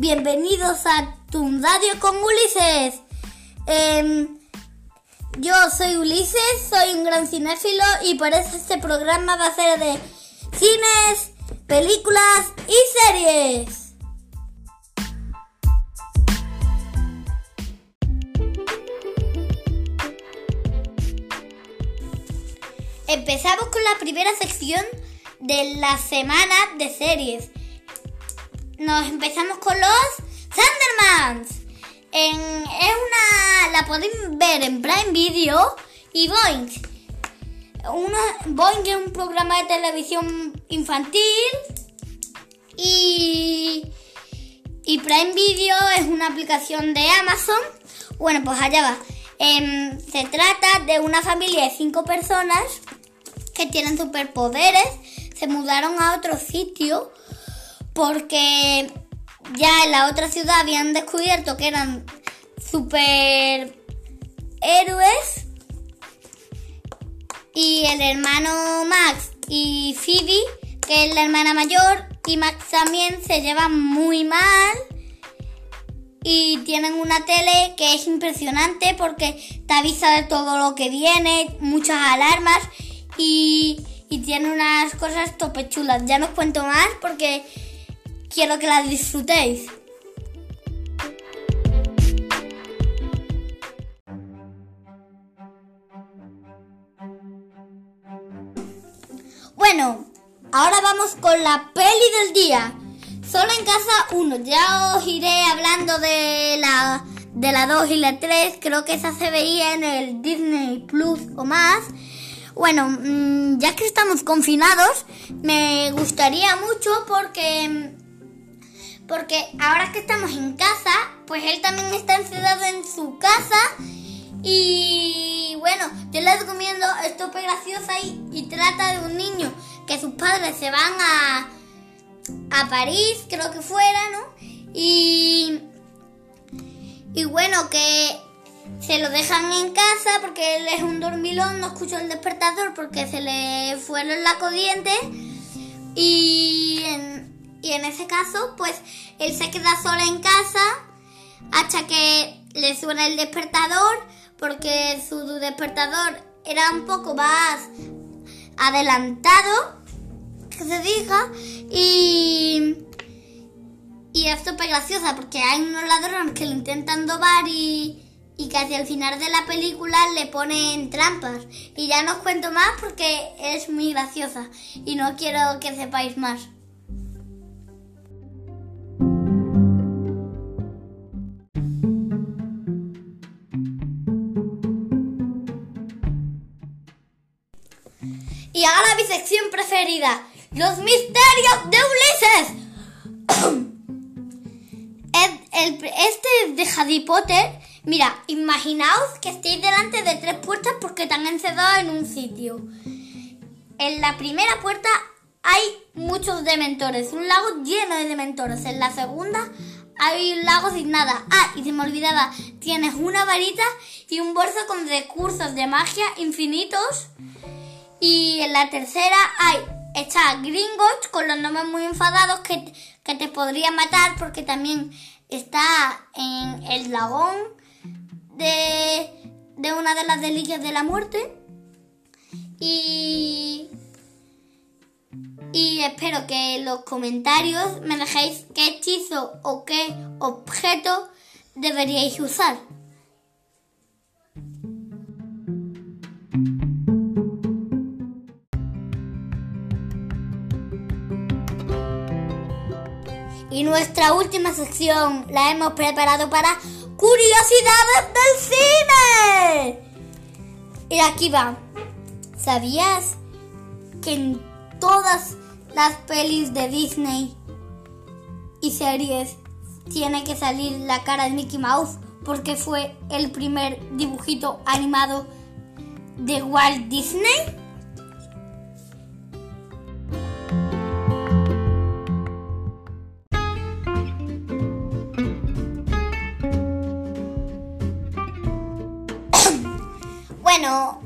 Bienvenidos a Tu Radio con Ulises. Em, yo soy Ulises, soy un gran cinéfilo y por eso este programa va a ser de cines, películas y series. Empezamos con la primera sección de la semana de series. Nos empezamos con los Thundermans. En, es una. La podéis ver en Prime Video y Boeing. Una, Boeing es un programa de televisión infantil y, y Prime Video es una aplicación de Amazon. Bueno, pues allá va. Em, se trata de una familia de cinco personas que tienen superpoderes. Se mudaron a otro sitio porque ya en la otra ciudad habían descubierto que eran super héroes y el hermano Max y Phoebe, que es la hermana mayor, y Max también se llevan muy mal y tienen una tele que es impresionante porque te avisa de todo lo que viene, muchas alarmas y, y tiene unas cosas topechulas. Ya no os cuento más porque quiero que las disfrutéis. Bueno, ahora vamos con la peli del día. Solo en casa 1. Ya os iré hablando de la de la 2 y la 3. Creo que esa se veía en el Disney Plus o más. Bueno, mm, ya que estamos confinados, me gustaría mucho porque porque ahora que estamos en casa, pues él también está encerrado en su casa y bueno, yo les recomiendo esto es graciosa y, y trata de un niño que sus padres se van a, a París, creo que fuera, ¿no? Y, y bueno, que se lo dejan en casa porque él es un dormilón, no escuchó el despertador porque se le fueron la corriente y y en ese caso, pues él se queda sola en casa hasta que le suena el despertador, porque su despertador era un poco más adelantado, que se diga, y, y es súper graciosa porque hay unos ladrones que lo intentan dobar y, y casi al final de la película le ponen trampas. Y ya no os cuento más porque es muy graciosa y no quiero que sepáis más. Y ahora mi sección preferida, los misterios de Ulises. este de Harry Potter, mira, imaginaos que estéis delante de tres puertas porque están encerrados en un sitio. En la primera puerta hay muchos dementores, un lago lleno de dementores. En la segunda hay un lago sin nada. Ah, y se me olvidaba, tienes una varita y un bolso con recursos de magia infinitos. Y en la tercera hay, está Gringotts con los nombres muy enfadados que, que te podrían matar porque también está en el dragón de, de una de las delicias de la muerte. Y, y espero que en los comentarios me dejéis qué hechizo o qué objeto deberíais usar. Y nuestra última sección la hemos preparado para Curiosidades del Cine. Y aquí va. ¿Sabías que en todas las pelis de Disney y series tiene que salir la cara de Mickey Mouse? Porque fue el primer dibujito animado de Walt Disney. Bueno,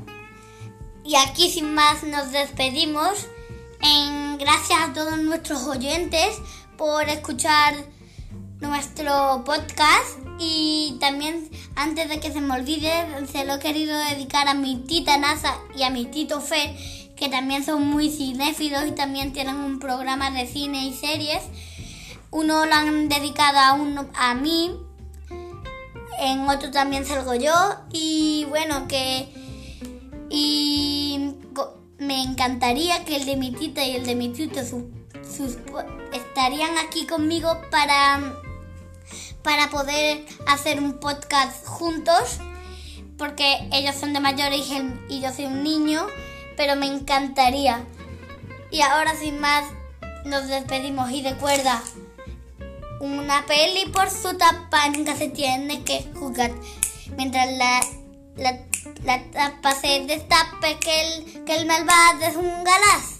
y aquí sin más nos despedimos. En, gracias a todos nuestros oyentes por escuchar nuestro podcast y también antes de que se me olvide se lo he querido dedicar a mi tita Nasa y a mi tito Fer que también son muy cinéfilos y también tienen un programa de cine y series. Uno lo han dedicado a, uno, a mí, en otro también salgo yo y bueno que y me encantaría que el de mi tita y el de mi tito estarían aquí conmigo para para poder hacer un podcast juntos porque ellos son de mayores y yo soy un niño pero me encantaría. Y ahora sin más, nos despedimos y recuerda, una peli por su tapa nunca se tiene que jugar. Mientras la, la, tapa se destape, que el, que el malvado es un galás.